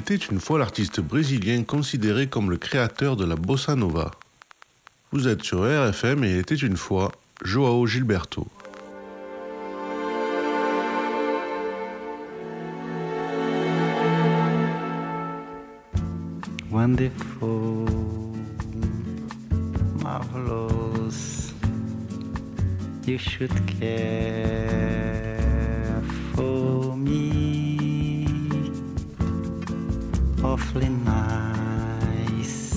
Était une fois l'artiste brésilien considéré comme le créateur de la bossa nova. Vous êtes sur RFM et il était une fois Joao Gilberto. Wonderful, marvelous. You should care Awfully nice.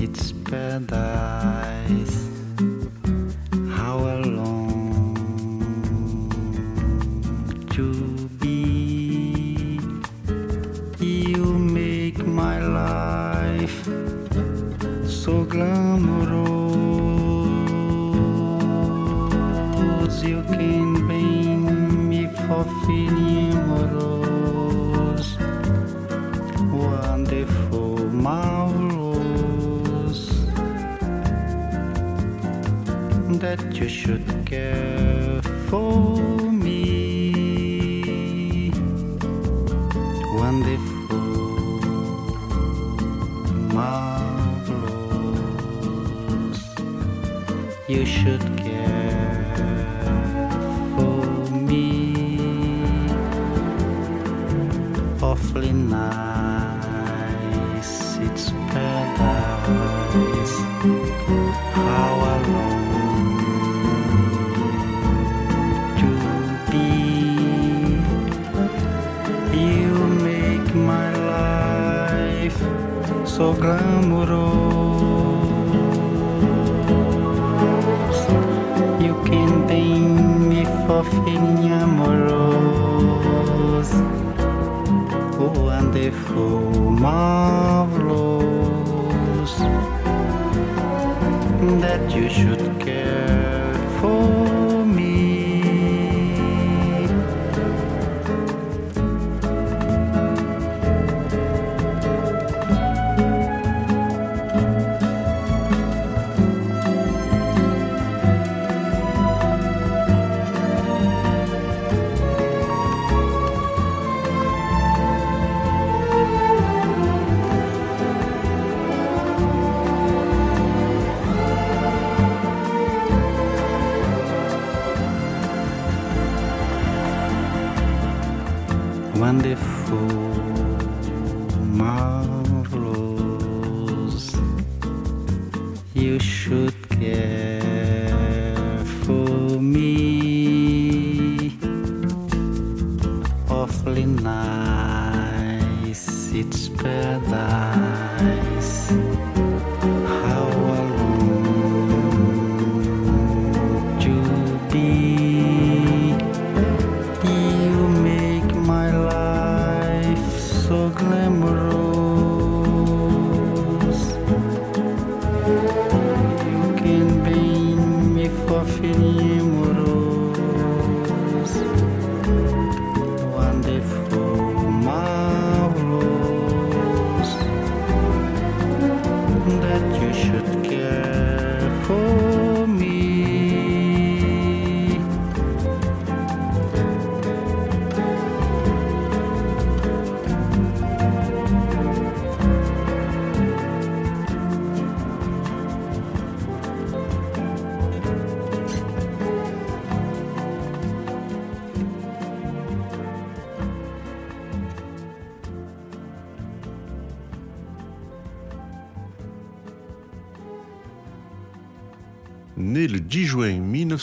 It's paradise. How I long to be. You make my life so glamorous. You should care for me. Wonderful, marvelous. You should care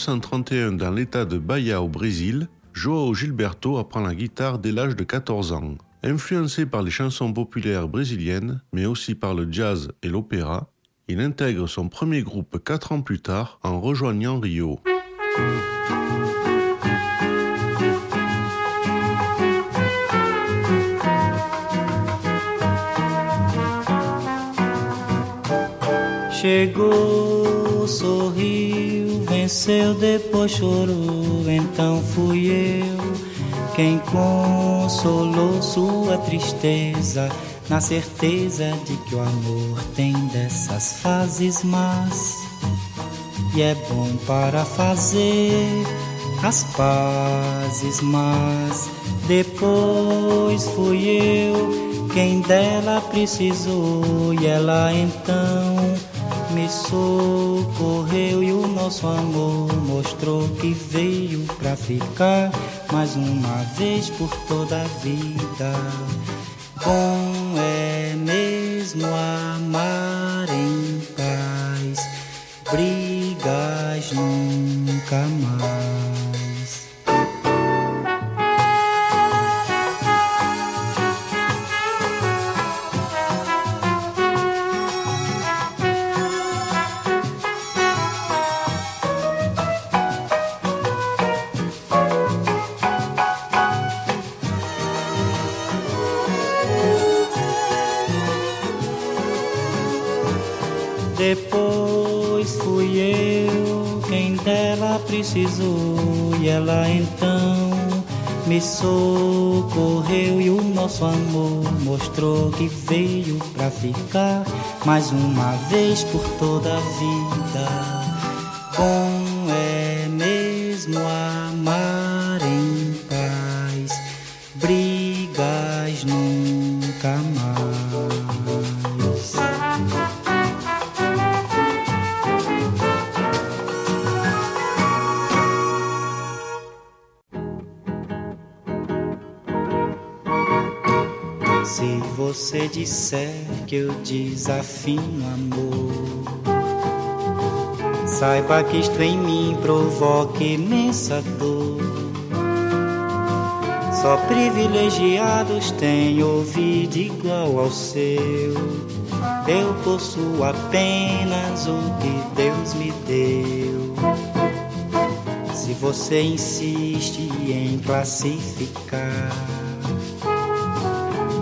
1931 dans l'État de Bahia au Brésil, João Gilberto apprend la guitare dès l'âge de 14 ans. Influencé par les chansons populaires brésiliennes, mais aussi par le jazz et l'opéra, il intègre son premier groupe 4 ans plus tard en rejoignant Rio. Venceu, depois chorou. Então fui eu quem consolou sua tristeza, na certeza de que o amor tem dessas fases más. E é bom para fazer as pazes, mas depois fui eu quem dela precisou e ela então me socorreu e o nosso amor mostrou que veio pra ficar mais uma vez por toda a vida. Bom é mesmo amar em paz, brigas nunca mais. Precisou e ela então me socorreu e o nosso amor mostrou que veio pra ficar mais uma vez por toda a vida. Bom você disser que eu desafino amor, saiba que isto em mim provoca imensa dor. Só privilegiados têm ouvido igual ao seu. Eu possuo apenas o que Deus me deu. Se você insiste em classificar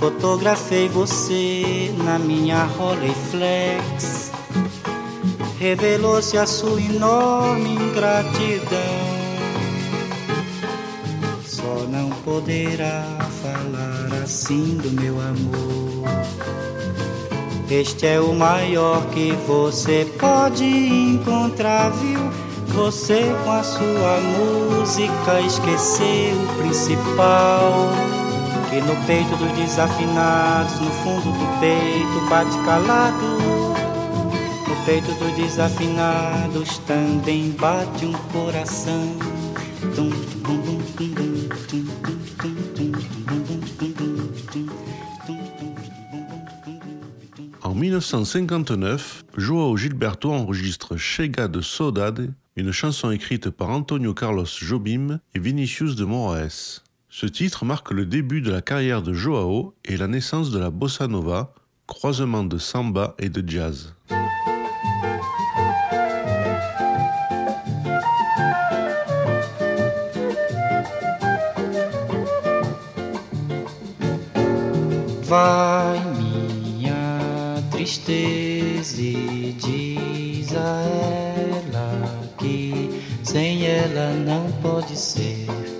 Fotografei você na minha Rolleiflex. Revelou-se a sua enorme ingratidão. Só não poderá falar assim do meu amor. Este é o maior que você pode encontrar, viu? Você com a sua música esqueceu o principal que no peito dos desafinados, no fundo do peito bate calado. No peito dos desafinados também bate um coração. En 1959, Joao Gilberto enregistre Chega de Saudade, une chanson écrite par Antonio Carlos Jobim et Vinicius de Moraes. Ce titre marque le début de la carrière de Joao et la naissance de la bossa nova, croisement de samba et de jazz. Vai minha tristeza diz a ela que sem ela não pode ser.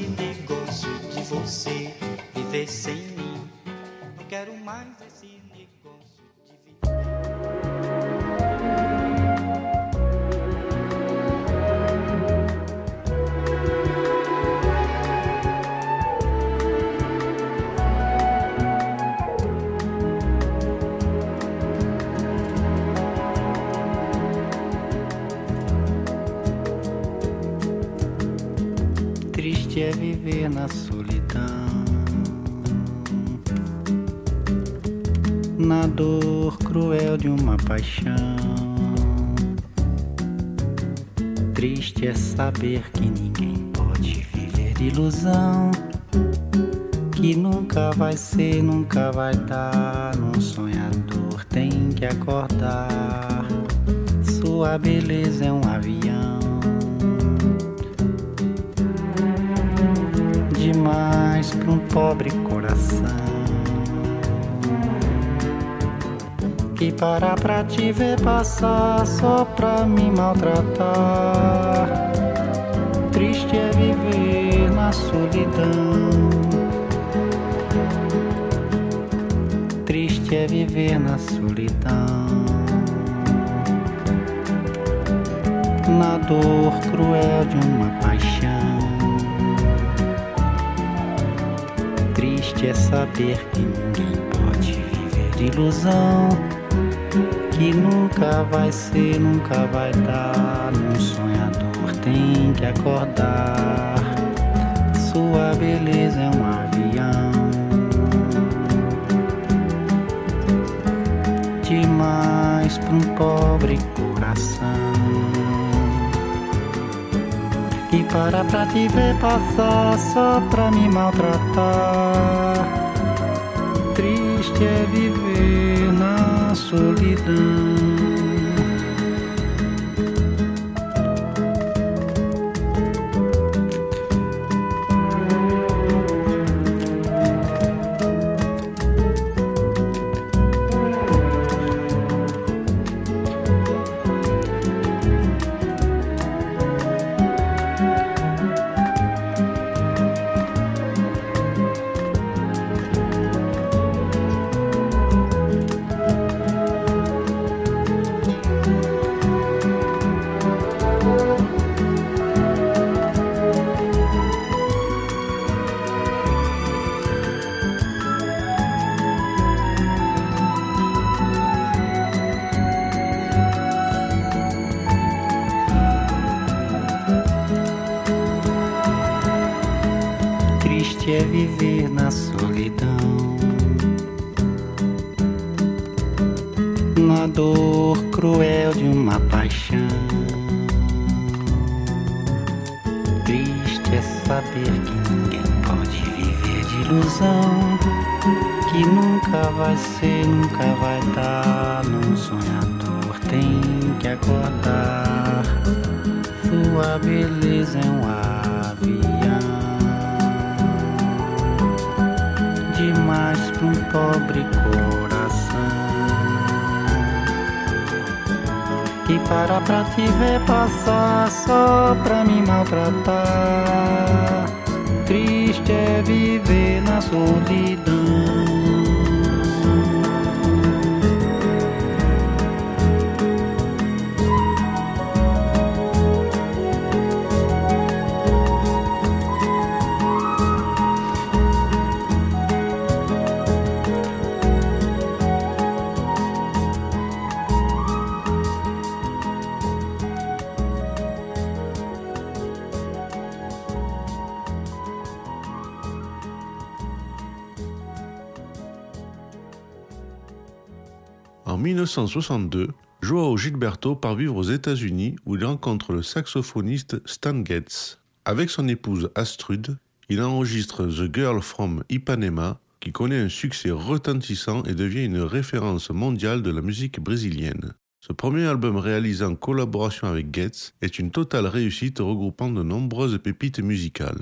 viver sem mim. Não quero mais esse negócio de. Triste é viver na solidão, na dor cruel de uma paixão. Triste é saber que ninguém pode viver de ilusão, que nunca vai ser, nunca vai dar. Num sonhador tem que acordar. Sua beleza é um avião. demais para um pobre que para pra te ver passar só pra me maltratar. Triste é viver na solidão. Triste é viver na solidão. Na dor cruel de uma paixão. Triste é saber que ninguém pode viver de ilusão. Que nunca vai ser, nunca vai dar. Num sonhador tem que acordar. Sua beleza é um avião. Demais para um pobre coração. Que para pra te ver passar só pra me maltratar. Triste é viver solidão. Triste é viver na solidão, na dor cruel de uma paixão. Triste é saber que ninguém pode viver de ilusão, que nunca vai ser, nunca vai dar. Num sonhador tem que acordar. Sua beleza é um avião. Demais para um pobre coração que para pra te ver passar só pra me maltratar. Triste é viver na solidão. 1962, Joao Gilberto part vivre aux États-Unis où il rencontre le saxophoniste Stan Getz. Avec son épouse Astrud, il enregistre The Girl from Ipanema, qui connaît un succès retentissant et devient une référence mondiale de la musique brésilienne. Ce premier album réalisé en collaboration avec Getz est une totale réussite regroupant de nombreuses pépites musicales.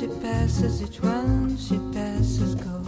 she passes, each one she passes goes.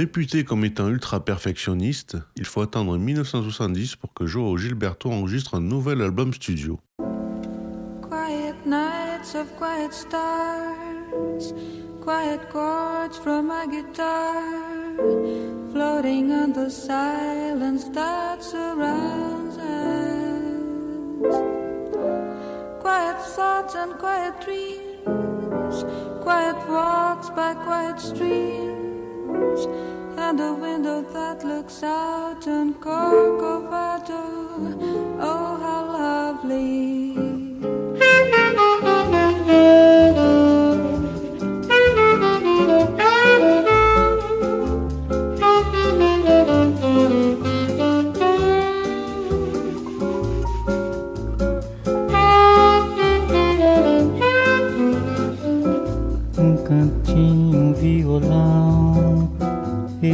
Réputé comme étant ultra perfectionniste, il faut attendre 1970 pour que Joao Gilberto enregistre un nouvel album studio. Quiet nights of quiet stars, quiet chords from my guitar, floating on the silence that surrounds us. Quiet thoughts and quiet dreams, quiet walks by quiet streams, and a window that looks out on Corcovado. Oh, how lovely!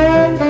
Quero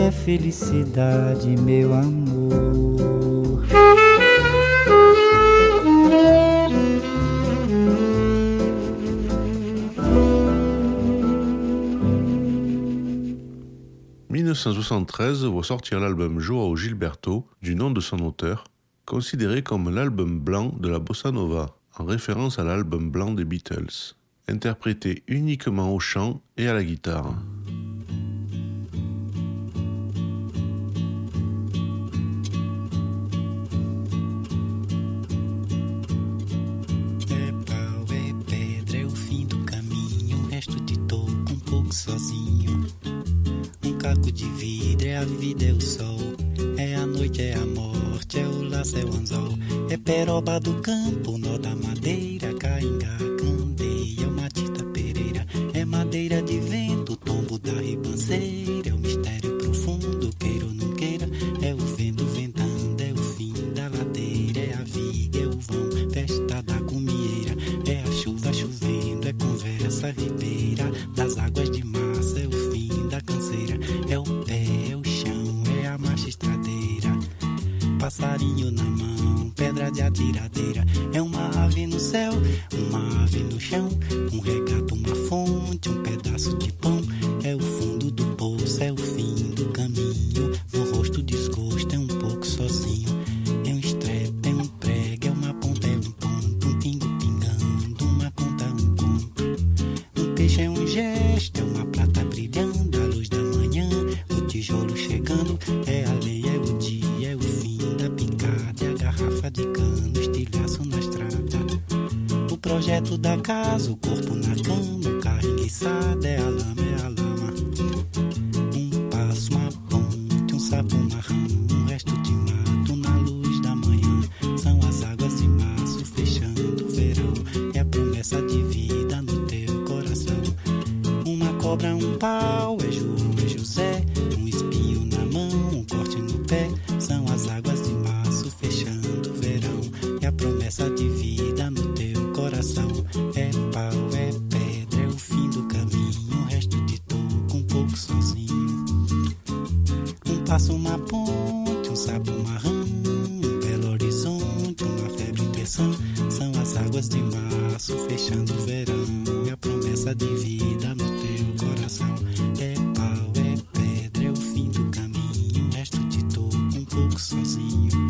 é felicidade, meu amor. En 1973 voit sortir l'album Joao Gilberto, du nom de son auteur, considéré comme l'album blanc de la bossa nova, en référence à l'album blanc des Beatles, interprété uniquement au chant et à la guitare. sozinho. Um caco de vidro é a vida, é o sol. É a noite, é a morte, é o laço, é o anzol. É peroba do campo, nó da madeira, caingá, candeia, matita pereira. É madeira de vento, tombo da ribanceira. de atiradeira. É uma ave no céu, sozinho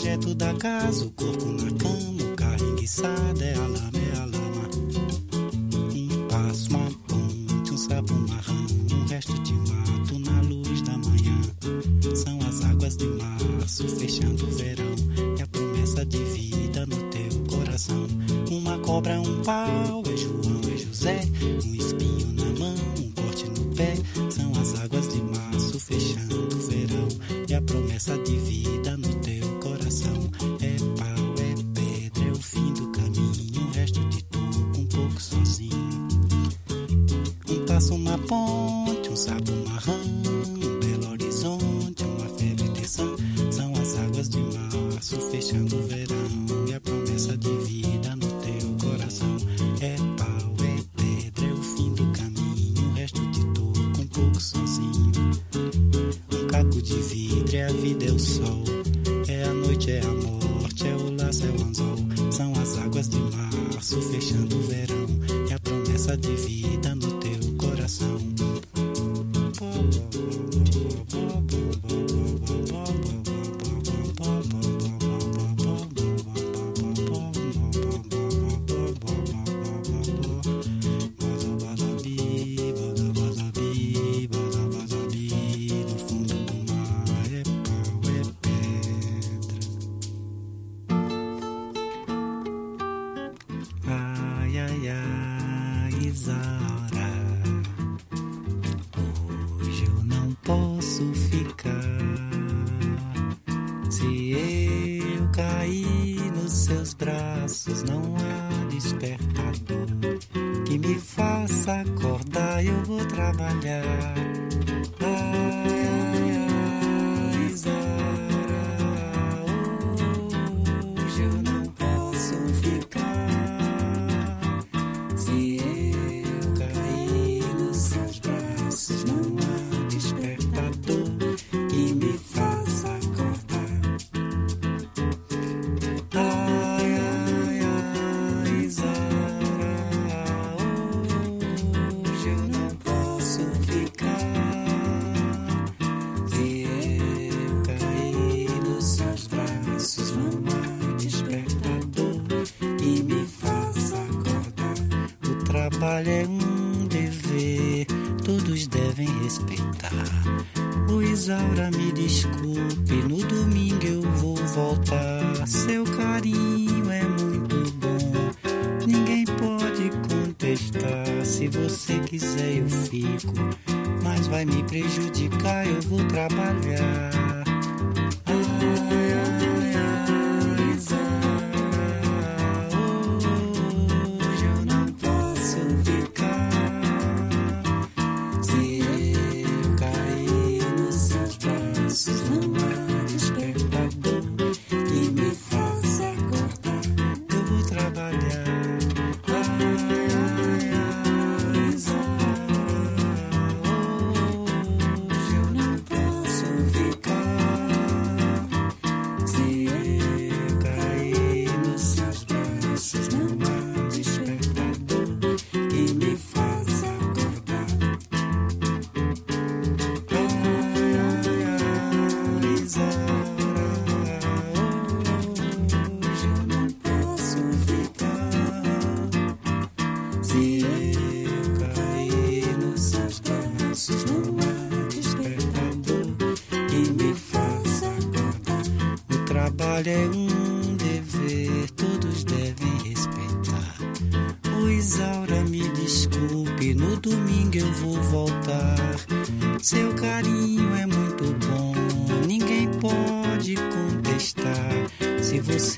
projeto da casa. yeah.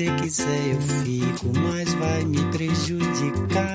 você quiser eu fico, mas vai me prejudicar.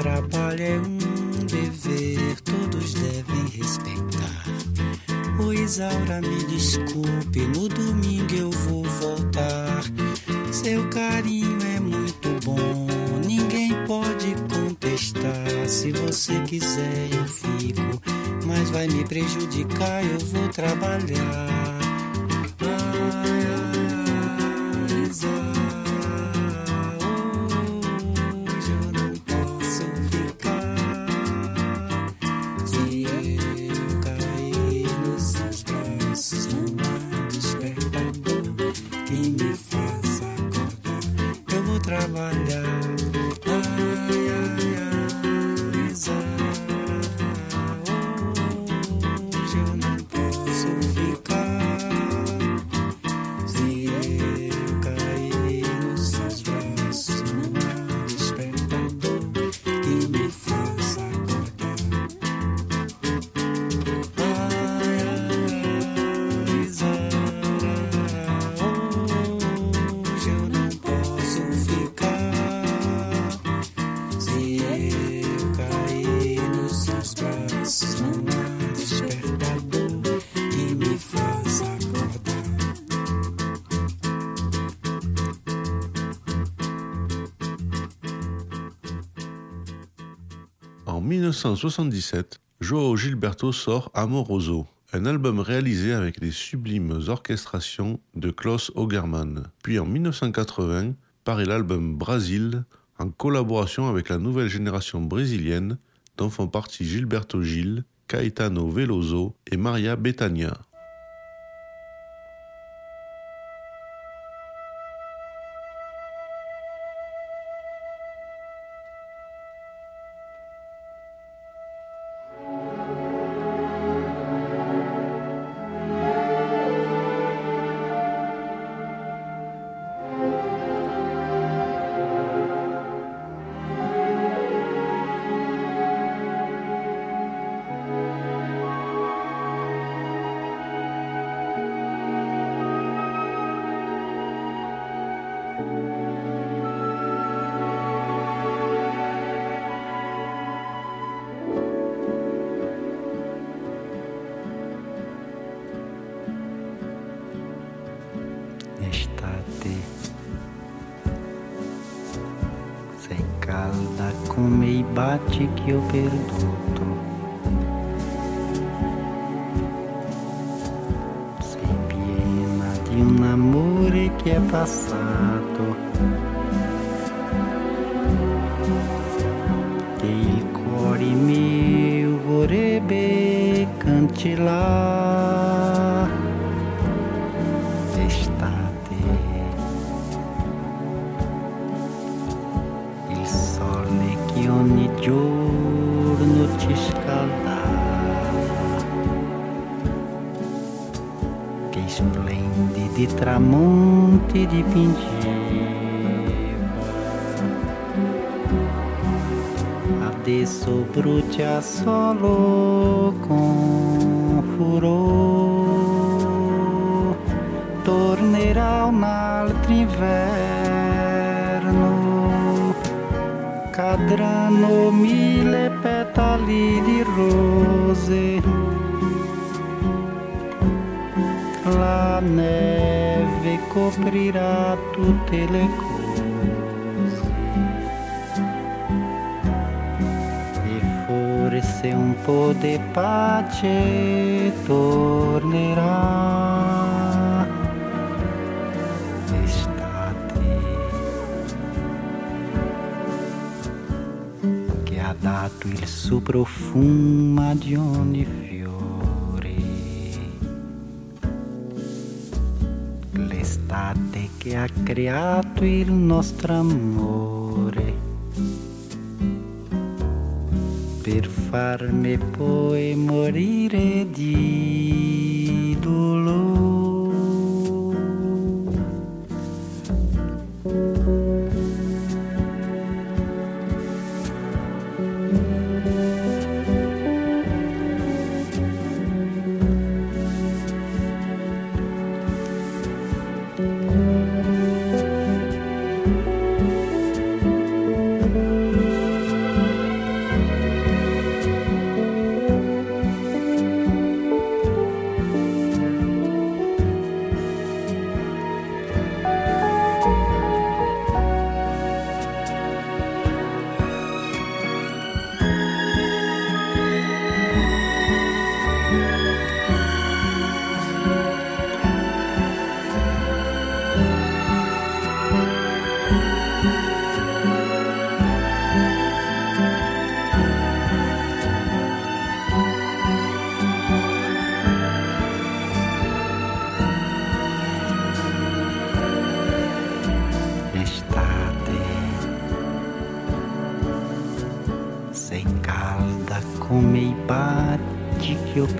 trabalho é um dever, todos devem respeitar. O Isaura, me desculpe, no domingo eu vou voltar. Seu carinho é muito bom, ninguém pode contestar. Se você quiser, eu fico, mas vai me prejudicar, eu vou trabalhar. Ai, ai. 1977, Joao Gilberto sort Amoroso, un album réalisé avec les sublimes orchestrations de Klaus Ogerman. Puis en 1980, paraît l'album Brasil, en collaboration avec la nouvelle génération brésilienne, dont font partie Gilberto Gil, Caetano Veloso et Maria Betania. Adesso brucia solo con furore, tornerà un altro inverno cadranno mille petali di rose. La neve coprirà tutte le. Forse un po' di pace tornerà. Che ha dato il suo profumo di ogni fiore. L'estate che ha creato il nostro amore. Farmi poi morire di dolore.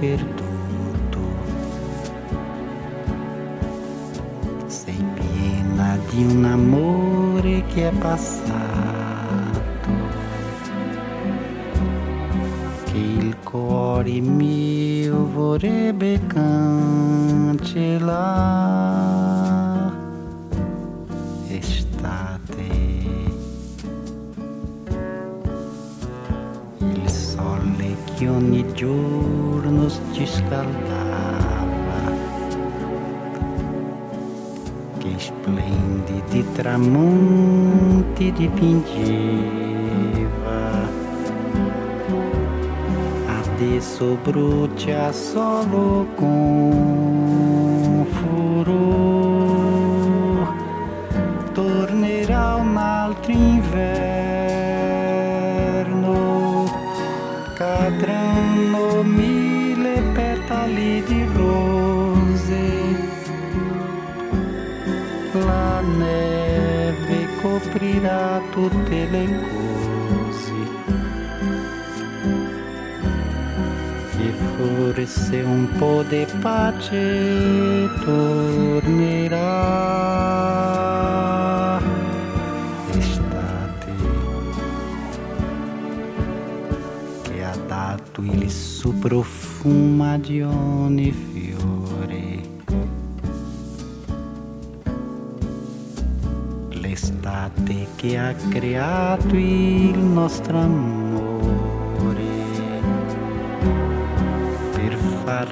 Perduto. Sei piena di un amore che è passato. Brucia solo con furore, tornerà un altro inverno cadranno mille petali di rose. La neve coprirà tutte le cose. Forse un po' di pace tornerà. Estate che ha dato il suo profumo di ogni fiore. L'estate che ha creato il nostro amore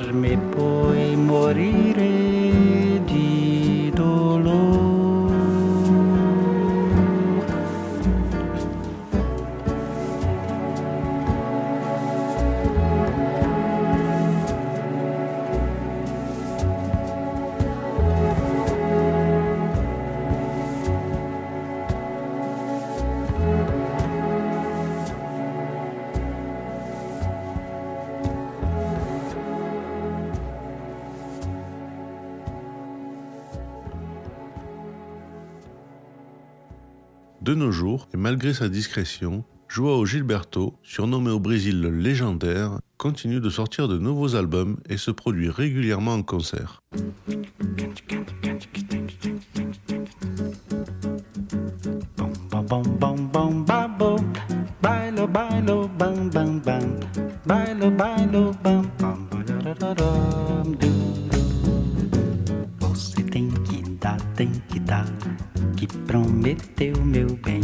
fermi e poi morire. de nos jours, et malgré sa discrétion, Joao Gilberto, surnommé au Brésil le légendaire, continue de sortir de nouveaux albums et se produit régulièrement en concert. que prometeu meu bem.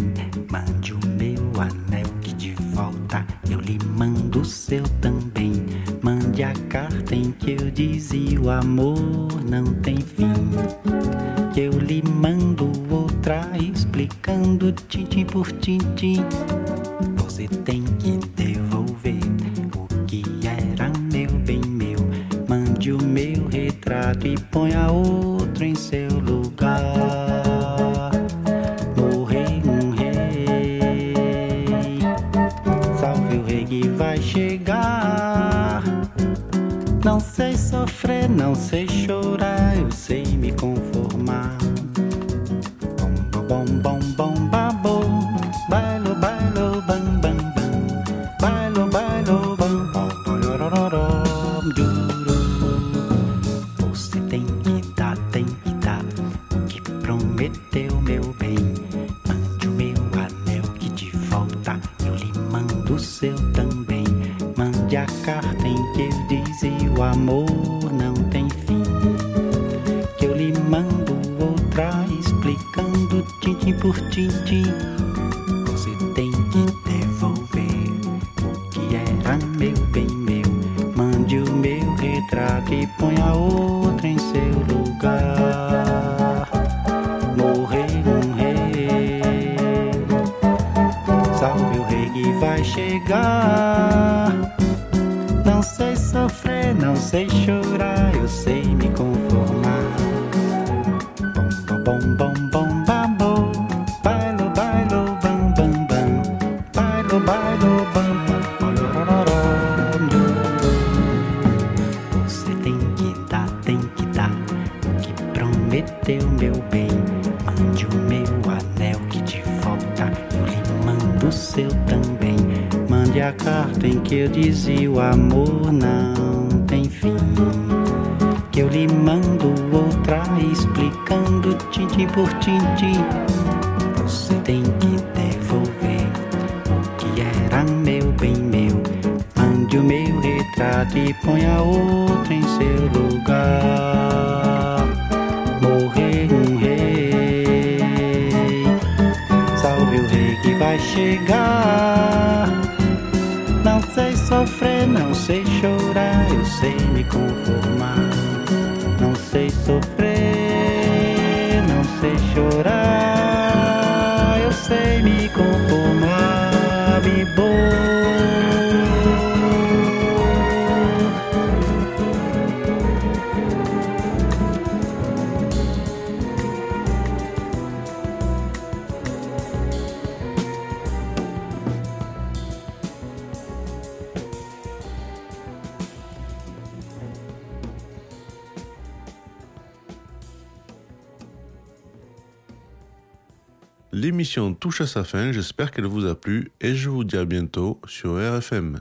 Mande o meu anel que de volta eu lhe mando o seu também. Mande a carta em que eu dizia o amor não tem fim. Que eu lhe mando outra explicando tintim por tintim. Você tem que devolver o que era meu bem meu. Mande o meu retrato e ponha outro em seu não sei. bom, bom, bom, bam, bom. Bailo, bailo, bam, bam, bam. Bailo, bailo, bam, bam. Você tem que dar, tem que dar. O que prometeu, meu bem. Mande o meu anel que te falta. Eu lhe mando o seu também. Mande a carta em que eu dizia. por tintim à sa fin, j'espère qu'elle vous a plu et je vous dis à bientôt sur RFM.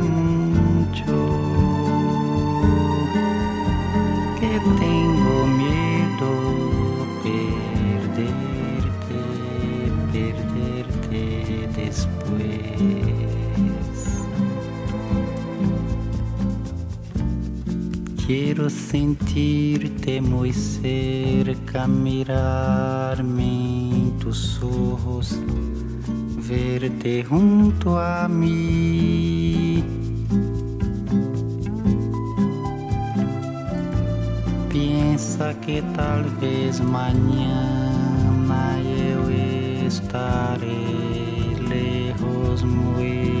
Quiero sentirte muy cerca, mirarme en tus ojos, verte junto a mí. Piensa que tal vez mañana eu estaré lejos, muy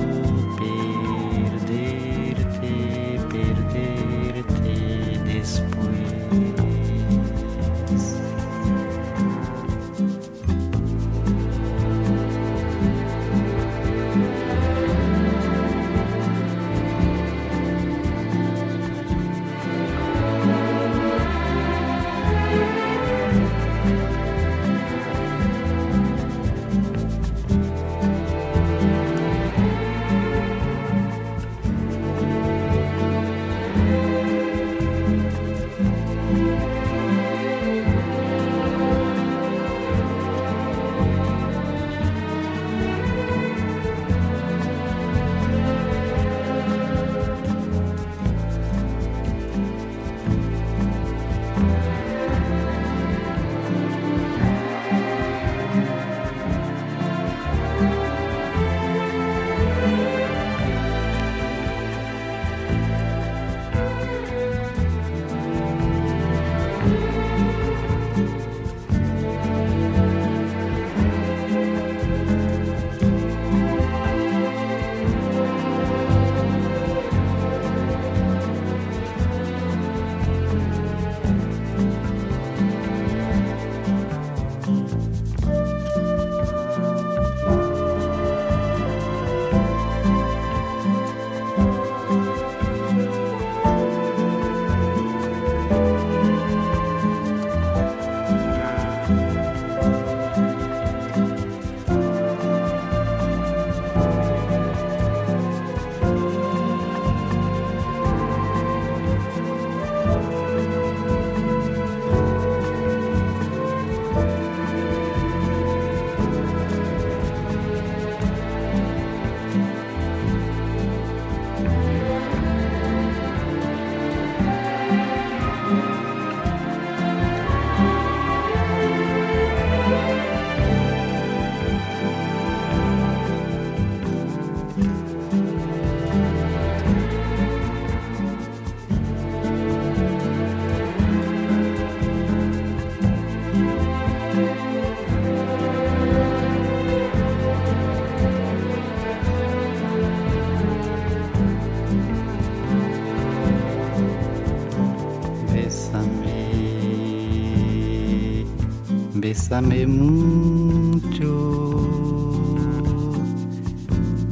Bésame mucho,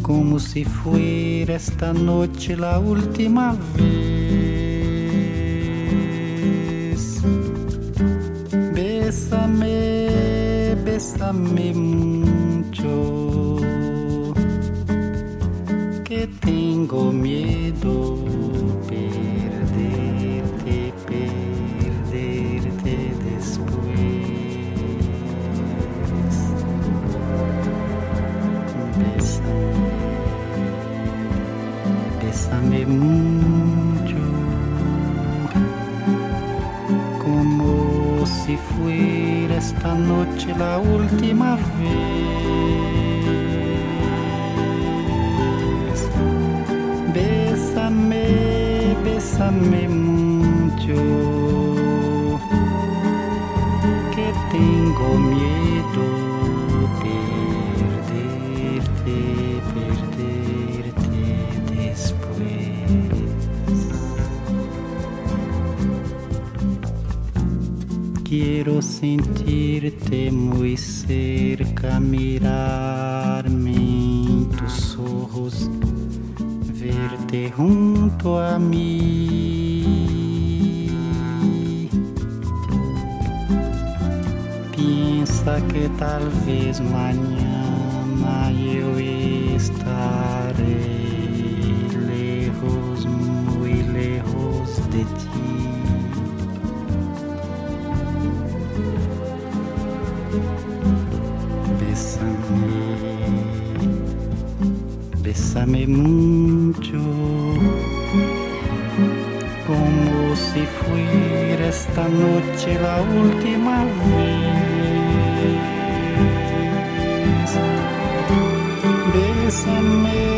como si fuera esta noche la última vez. Bésame, bésame mucho, Piensa que tal vez mañana yo estaré lejos, muy lejos de ti. Bésame, bésame mucho, como si fuera esta noche la última vez. Bésame,